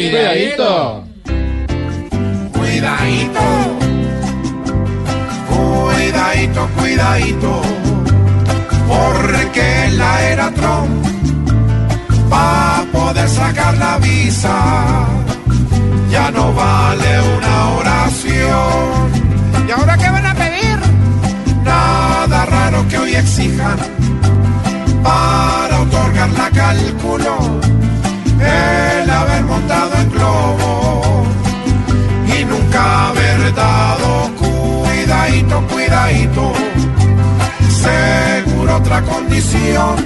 Cuidadito. Cuidadito. Cuidadito, cuidadito. Porque la era Trump va a poder sacar la visa. Ya no vale una oración. ¿Y ahora qué van a pedir? Nada raro que hoy exijan Otra condición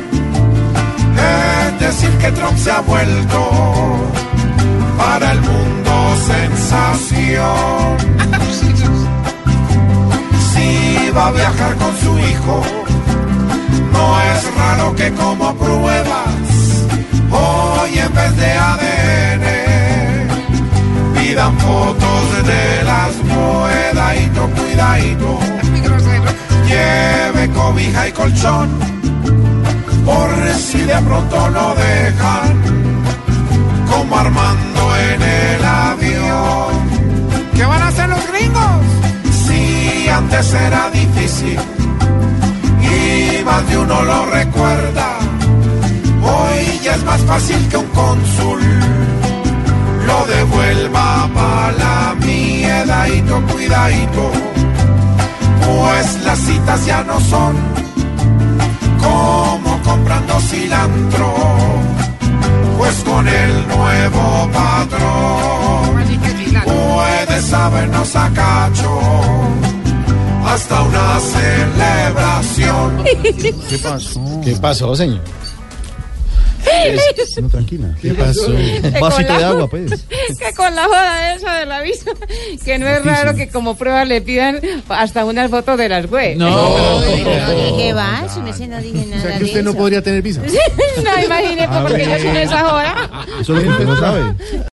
es decir que Trump se ha vuelto para el mundo sensación. Si va a viajar con su hijo, no es raro que como pruebas hoy en vez de ADN pidan fotos de las cuidadito, cuidadito. Cobija y colchón, por si de pronto lo dejan, como Armando en el avión. ¿Qué van a hacer los gringos? Si antes era difícil y más de uno lo recuerda, hoy ya es más fácil que un cónsul lo devuelva para la miedadito, cuidadito, pues las citas ya no son como comprando cilantro, pues con el nuevo patrón Así que sí, la- puede sabernos a cacho hasta una celebración. ¿Qué pasó? ¿Qué pasó, señor? No, tranquila. ¿Qué pasó? Un vasito de agua, pues. que con la joda esa del aviso, que no es raro que como prueba le pidan hasta unas fotos de las web. No. ¿De qué va? Si me no dije nada O sea que de usted no podría tener visa. no, imagínese, porque yo soy esa joda. Eso es lo que usted no sabe.